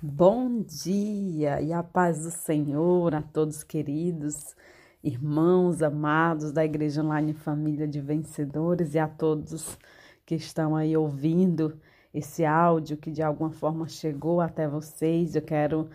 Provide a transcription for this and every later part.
Bom dia e a paz do Senhor a todos queridos, irmãos amados da Igreja Online Família de Vencedores e a todos que estão aí ouvindo esse áudio que de alguma forma chegou até vocês. Eu quero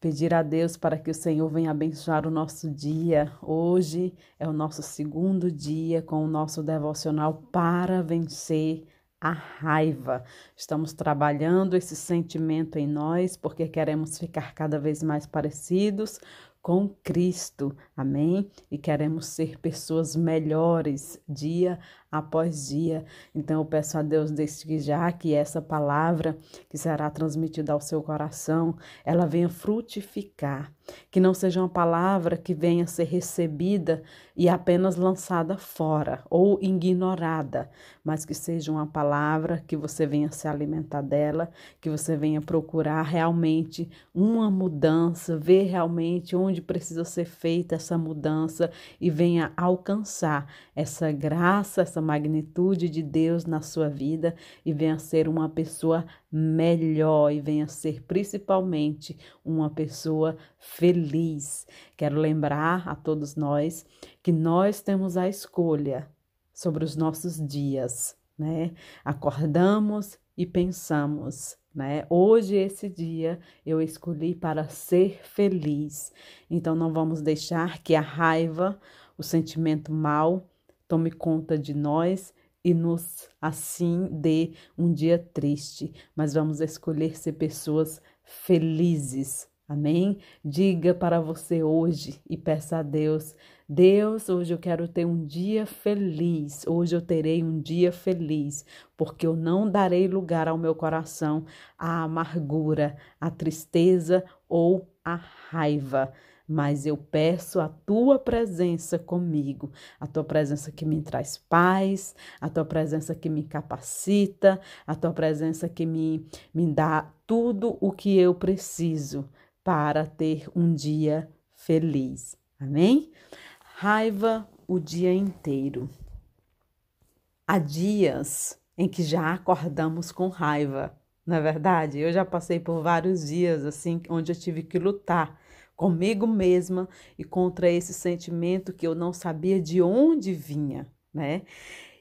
pedir a Deus para que o Senhor venha abençoar o nosso dia. Hoje é o nosso segundo dia com o nosso devocional para vencer a raiva. Estamos trabalhando esse sentimento em nós porque queremos ficar cada vez mais parecidos com Cristo. Amém? E queremos ser pessoas melhores dia após dia. Então eu peço a Deus desde já que essa palavra que será transmitida ao seu coração, ela venha frutificar, que não seja uma palavra que venha ser recebida e apenas lançada fora ou ignorada, mas que seja uma palavra que você venha se alimentar dela, que você venha procurar realmente uma mudança, ver realmente onde precisa ser feita essa mudança e venha alcançar essa graça, essa magnitude de Deus na sua vida e venha ser uma pessoa melhor e venha ser principalmente uma pessoa feliz. Quero lembrar a todos nós que nós temos a escolha sobre os nossos dias, né? Acordamos e pensamos, né? Hoje, esse dia, eu escolhi para ser feliz. Então, não vamos deixar que a raiva, o sentimento mal, tome conta de nós e nos assim dê um dia triste, mas vamos escolher ser pessoas felizes. Amém? Diga para você hoje e peça a Deus: Deus, hoje eu quero ter um dia feliz. Hoje eu terei um dia feliz, porque eu não darei lugar ao meu coração à amargura, à tristeza ou à raiva mas eu peço a tua presença comigo, a tua presença que me traz paz, a tua presença que me capacita, a tua presença que me, me dá tudo o que eu preciso para ter um dia feliz. Amém? Raiva o dia inteiro. Há dias em que já acordamos com raiva, não é verdade? Eu já passei por vários dias assim, onde eu tive que lutar comigo mesma e contra esse sentimento que eu não sabia de onde vinha, né?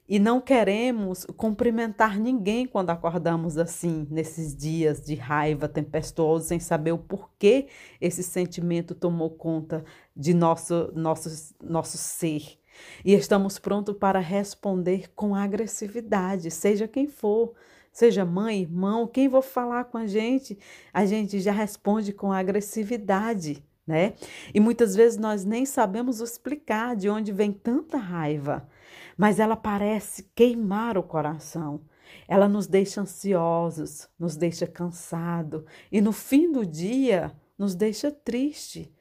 E não queremos cumprimentar ninguém quando acordamos assim, nesses dias de raiva tempestuosa, sem saber o porquê esse sentimento tomou conta de nosso, nosso, nosso ser. E estamos prontos para responder com agressividade, seja quem for, seja mãe, irmão, quem for falar com a gente, a gente já responde com agressividade, né? E muitas vezes nós nem sabemos explicar de onde vem tanta raiva, mas ela parece queimar o coração. Ela nos deixa ansiosos, nos deixa cansado e no fim do dia nos deixa triste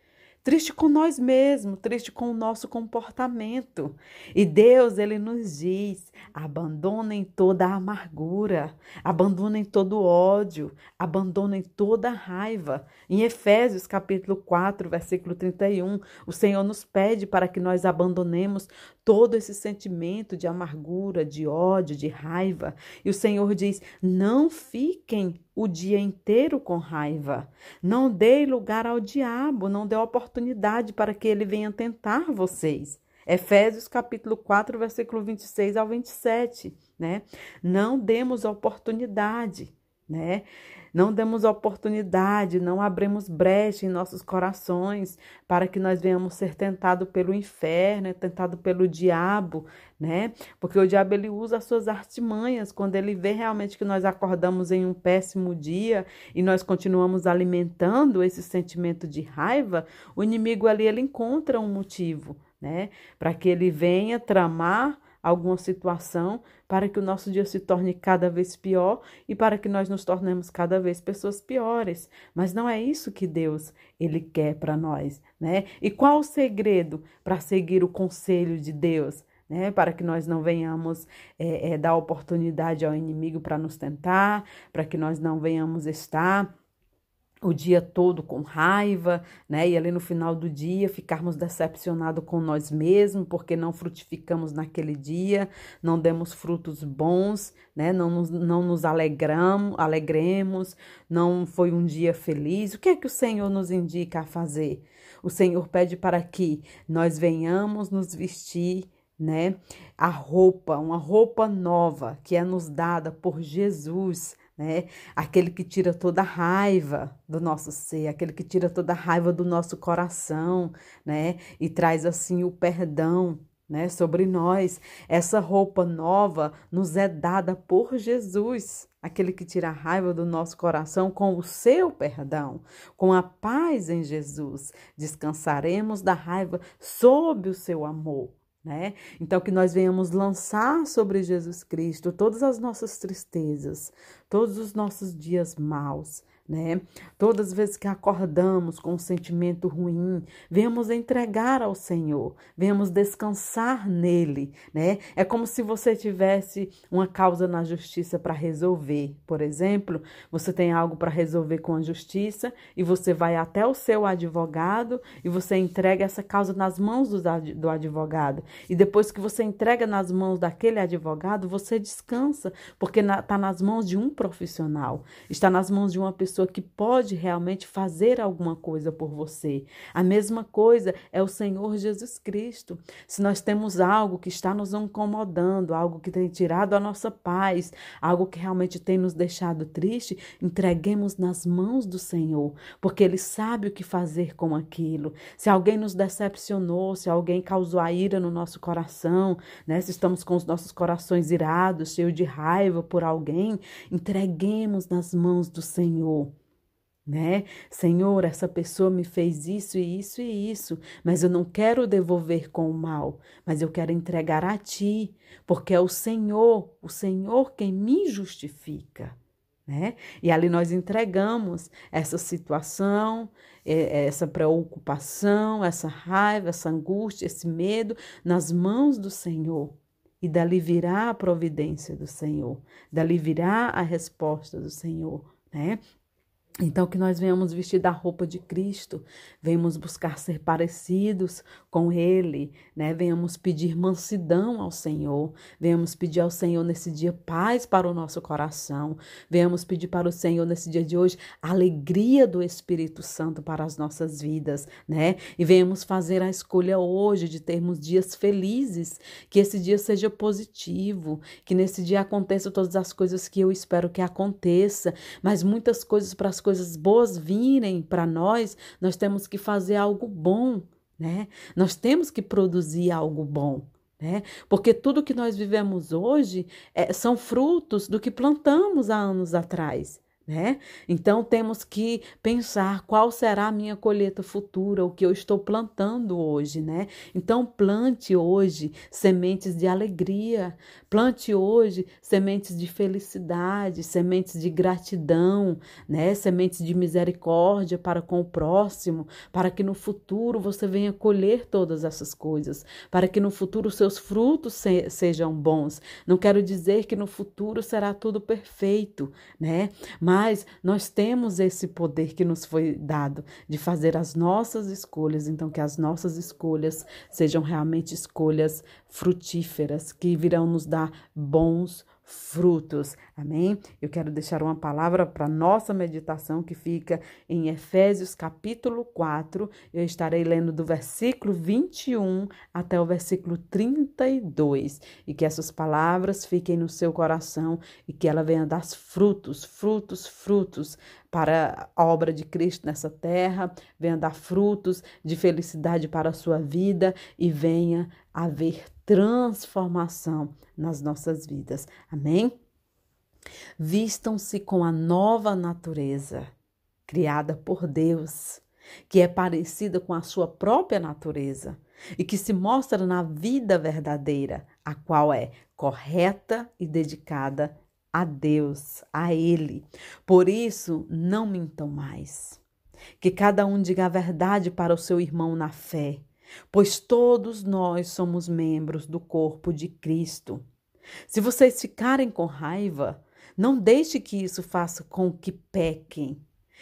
triste com nós mesmos, triste com o nosso comportamento. E Deus, ele nos diz: abandonem toda a amargura, abandonem todo o ódio, abandonem toda a raiva. Em Efésios, capítulo 4, versículo 31, o Senhor nos pede para que nós abandonemos todo esse sentimento de amargura, de ódio, de raiva. E o Senhor diz: não fiquem o dia inteiro com raiva. Não dê lugar ao diabo, não dê oportunidade para que ele venha tentar vocês. Efésios capítulo 4, versículo 26 ao 27, né? Não demos oportunidade, né? Não demos oportunidade, não abrimos brecha em nossos corações para que nós venhamos ser tentados pelo inferno, tentados pelo diabo, né? Porque o diabo ele usa as suas artimanhas quando ele vê realmente que nós acordamos em um péssimo dia e nós continuamos alimentando esse sentimento de raiva, o inimigo ali ele encontra um motivo, né? Para que ele venha tramar alguma situação para que o nosso dia se torne cada vez pior e para que nós nos tornemos cada vez pessoas piores. Mas não é isso que Deus ele quer para nós, né? E qual o segredo para seguir o conselho de Deus? Né, para que nós não venhamos é, é, dar oportunidade ao inimigo para nos tentar, para que nós não venhamos estar o dia todo com raiva, né? E ali no final do dia ficarmos decepcionados com nós mesmos, porque não frutificamos naquele dia, não demos frutos bons, né? Não nos, não nos alegramos, alegremos, não foi um dia feliz. O que é que o Senhor nos indica a fazer? O Senhor pede para que nós venhamos nos vestir né? A roupa, uma roupa nova que é nos dada por Jesus, né? Aquele que tira toda a raiva do nosso ser, aquele que tira toda a raiva do nosso coração, né? E traz assim o perdão, né, sobre nós. Essa roupa nova nos é dada por Jesus, aquele que tira a raiva do nosso coração com o seu perdão, com a paz em Jesus. Descansaremos da raiva sob o seu amor né? Então, que nós venhamos lançar sobre Jesus Cristo todas as nossas tristezas, todos os nossos dias maus, né? Todas as vezes que acordamos com um sentimento ruim, venhamos entregar ao Senhor, venhamos descansar nele, né? É como se você tivesse uma causa na justiça para resolver. Por exemplo, você tem algo para resolver com a justiça e você vai até o seu advogado e você entrega essa causa nas mãos do, do advogado. E depois que você entrega nas mãos daquele advogado, você descansa, porque está na, nas mãos de um profissional, está nas mãos de uma pessoa pessoa que pode realmente fazer alguma coisa por você. A mesma coisa é o Senhor Jesus Cristo. Se nós temos algo que está nos incomodando, algo que tem tirado a nossa paz, algo que realmente tem nos deixado triste, entreguemos nas mãos do Senhor, porque Ele sabe o que fazer com aquilo. Se alguém nos decepcionou, se alguém causou a ira no nosso coração, né? se estamos com os nossos corações irados, cheios de raiva por alguém, entreguemos nas mãos do Senhor né? Senhor, essa pessoa me fez isso e isso e isso, mas eu não quero devolver com o mal, mas eu quero entregar a ti, porque é o Senhor, o Senhor quem me justifica. Né? E ali nós entregamos essa situação, essa preocupação, essa raiva, essa angústia, esse medo nas mãos do Senhor. E dali virá a providência do Senhor, dali virá a resposta do Senhor, né? Então, que nós venhamos vestir da roupa de Cristo, venhamos buscar ser parecidos com Ele, né? Venhamos pedir mansidão ao Senhor, venhamos pedir ao Senhor nesse dia paz para o nosso coração, venhamos pedir para o Senhor nesse dia de hoje alegria do Espírito Santo para as nossas vidas, né? E venhamos fazer a escolha hoje de termos dias felizes, que esse dia seja positivo, que nesse dia aconteça todas as coisas que eu espero que aconteça, mas muitas coisas para as coisas boas virem para nós, nós temos que fazer algo bom, né? Nós temos que produzir algo bom. Né? Porque tudo que nós vivemos hoje é, são frutos do que plantamos há anos atrás né? Então temos que pensar qual será a minha colheita futura, o que eu estou plantando hoje, né? Então plante hoje sementes de alegria, plante hoje sementes de felicidade, sementes de gratidão, né? Sementes de misericórdia para com o próximo, para que no futuro você venha colher todas essas coisas, para que no futuro seus frutos se sejam bons. Não quero dizer que no futuro será tudo perfeito, né? Mas mas nós temos esse poder que nos foi dado de fazer as nossas escolhas, então que as nossas escolhas sejam realmente escolhas frutíferas, que virão nos dar bons frutos. Amém? Eu quero deixar uma palavra para nossa meditação que fica em Efésios capítulo 4. Eu estarei lendo do versículo 21 até o versículo 32 e que essas palavras fiquem no seu coração e que ela venha dar frutos, frutos, frutos para a obra de Cristo nessa terra, venha dar frutos de felicidade para a sua vida e venha haver transformação nas nossas vidas. Amém? Vistam-se com a nova natureza criada por Deus, que é parecida com a sua própria natureza e que se mostra na vida verdadeira, a qual é correta e dedicada a Deus, a Ele. Por isso, não mintam mais. Que cada um diga a verdade para o seu irmão na fé, pois todos nós somos membros do corpo de Cristo. Se vocês ficarem com raiva, não deixe que isso faça com que pequem.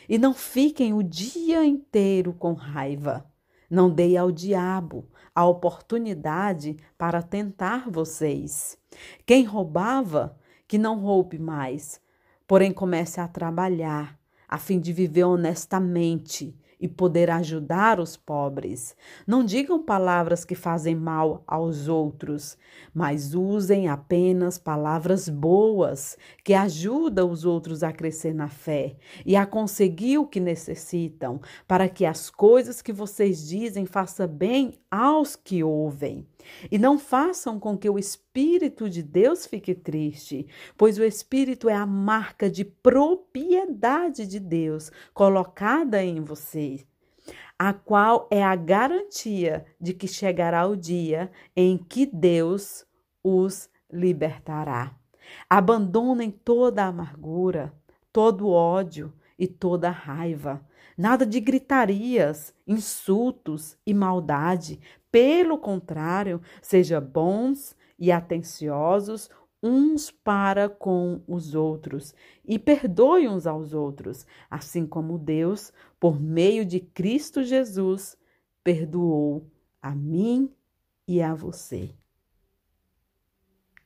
E não fiquem o dia inteiro com raiva. Não dei ao diabo a oportunidade para tentar vocês. Quem roubava, que não roube mais, porém comece a trabalhar, a fim de viver honestamente e poder ajudar os pobres. Não digam palavras que fazem mal aos outros, mas usem apenas palavras boas que ajudam os outros a crescer na fé e a conseguir o que necessitam, para que as coisas que vocês dizem façam bem aos que ouvem. E não façam com que o Espírito de Deus fique triste, pois o Espírito é a marca de propriedade de Deus colocada em você, a qual é a garantia de que chegará o dia em que Deus os libertará. Abandonem toda a amargura, todo o ódio e toda raiva. Nada de gritarias, insultos e maldade, pelo contrário, sejam bons e atenciosos uns para com os outros e perdoe uns aos outros, assim como Deus, por meio de Cristo Jesus, perdoou a mim e a você.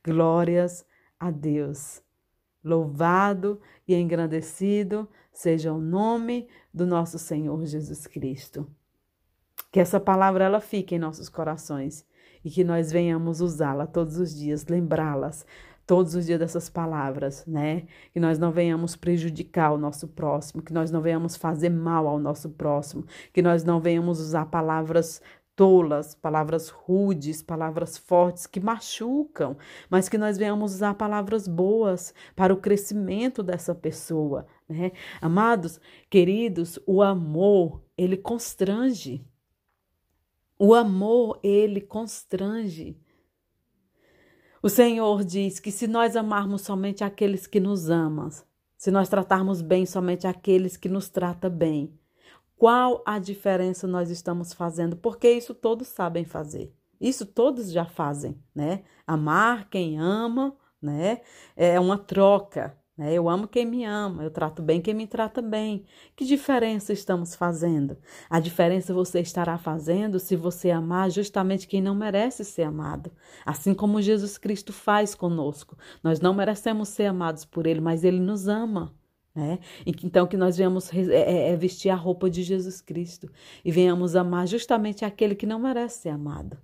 Glórias a Deus. Louvado e engrandecido seja o nome do nosso Senhor Jesus Cristo. Que essa palavra ela fique em nossos corações e que nós venhamos usá-la todos os dias, lembrá-las todos os dias dessas palavras, né? Que nós não venhamos prejudicar o nosso próximo, que nós não venhamos fazer mal ao nosso próximo, que nós não venhamos usar palavras tolas, palavras rudes, palavras fortes que machucam, mas que nós venhamos usar palavras boas para o crescimento dessa pessoa, né? Amados, queridos, o amor, ele constrange. O amor, ele constrange. O Senhor diz que se nós amarmos somente aqueles que nos amam, se nós tratarmos bem somente aqueles que nos tratam bem, qual a diferença nós estamos fazendo? Porque isso todos sabem fazer. Isso todos já fazem, né? Amar quem ama, né? É uma troca. Né? Eu amo quem me ama, eu trato bem quem me trata bem. Que diferença estamos fazendo? A diferença você estará fazendo se você amar justamente quem não merece ser amado. Assim como Jesus Cristo faz conosco. Nós não merecemos ser amados por Ele, mas Ele nos ama. Né? Então, que nós venhamos é, é, é vestir a roupa de Jesus Cristo e venhamos amar justamente aquele que não merece ser amado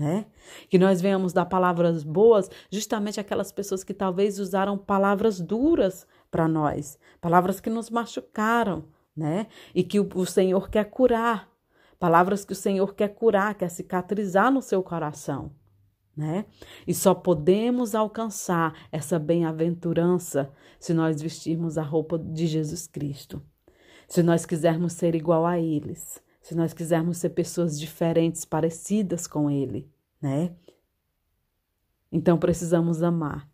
né? Que nós venhamos dar palavras boas justamente aquelas pessoas que talvez usaram palavras duras para nós, palavras que nos machucaram, né? E que o, o Senhor quer curar, palavras que o Senhor quer curar, quer cicatrizar no seu coração. Né? E só podemos alcançar essa bem-aventurança se nós vestirmos a roupa de Jesus Cristo. Se nós quisermos ser igual a eles, se nós quisermos ser pessoas diferentes, parecidas com Ele, né? Então precisamos amar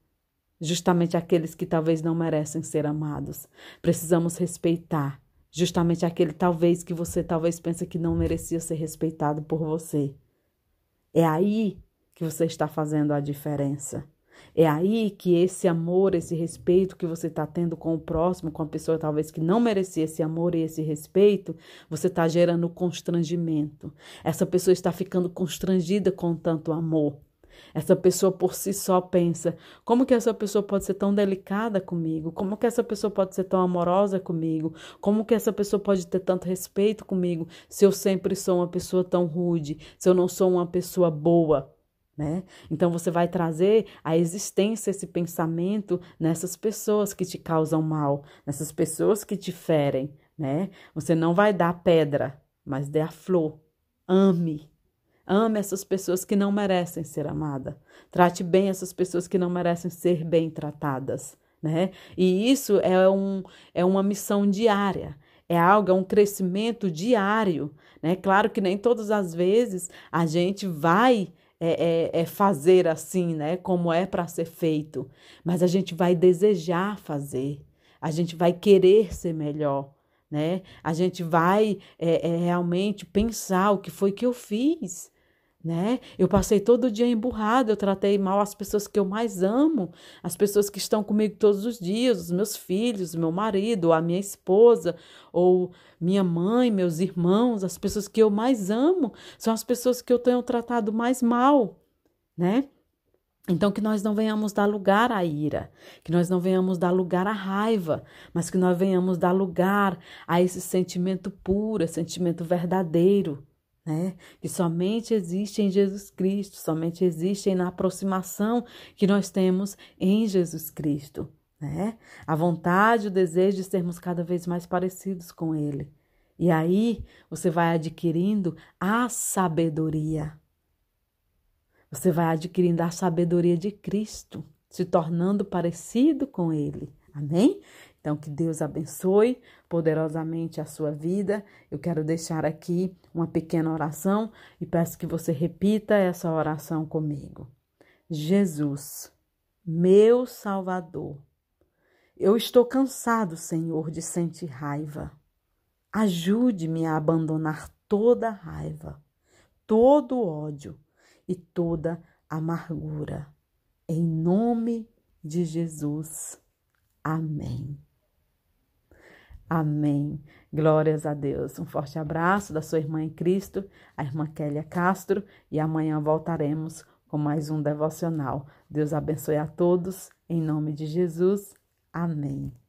justamente aqueles que talvez não merecem ser amados. Precisamos respeitar justamente aquele talvez que você talvez pense que não merecia ser respeitado por você. É aí que você está fazendo a diferença. É aí que esse amor, esse respeito que você está tendo com o próximo, com a pessoa talvez que não merecia esse amor e esse respeito, você está gerando constrangimento. Essa pessoa está ficando constrangida com tanto amor. Essa pessoa por si só pensa: como que essa pessoa pode ser tão delicada comigo? Como que essa pessoa pode ser tão amorosa comigo? Como que essa pessoa pode ter tanto respeito comigo se eu sempre sou uma pessoa tão rude, se eu não sou uma pessoa boa? Né? Então você vai trazer a existência esse pensamento nessas pessoas que te causam mal, nessas pessoas que te ferem, né? Você não vai dar pedra, mas dê a flor. Ame. Ame essas pessoas que não merecem ser amadas. Trate bem essas pessoas que não merecem ser bem tratadas, né? E isso é, um, é uma missão diária. É algo, é um crescimento diário, né? Claro que nem todas as vezes a gente vai é, é, é fazer assim, né? Como é para ser feito, mas a gente vai desejar fazer, a gente vai querer ser melhor, né? A gente vai é, é, realmente pensar o que foi que eu fiz, né? Eu passei todo dia emburrado, eu tratei mal as pessoas que eu mais amo, as pessoas que estão comigo todos os dias, os meus filhos, meu marido, a minha esposa, ou minha mãe, meus irmãos, as pessoas que eu mais amo, são as pessoas que eu tenho tratado mais mal, né? Então, que nós não venhamos dar lugar à ira, que nós não venhamos dar lugar à raiva, mas que nós venhamos dar lugar a esse sentimento puro, esse sentimento verdadeiro, né? Que somente existe em Jesus Cristo, somente existe na aproximação que nós temos em Jesus Cristo, né? A vontade, o desejo de sermos cada vez mais parecidos com Ele. E aí você vai adquirindo a sabedoria. Você vai adquirindo a sabedoria de Cristo, se tornando parecido com Ele. Amém? Então, que Deus abençoe poderosamente a sua vida. Eu quero deixar aqui uma pequena oração e peço que você repita essa oração comigo. Jesus, meu Salvador, eu estou cansado, Senhor, de sentir raiva. Ajude-me a abandonar toda raiva, todo ódio e toda amargura. Em nome de Jesus. Amém. Amém. Glórias a Deus. Um forte abraço da sua irmã em Cristo, a irmã Kélia Castro, e amanhã voltaremos com mais um devocional. Deus abençoe a todos, em nome de Jesus. Amém.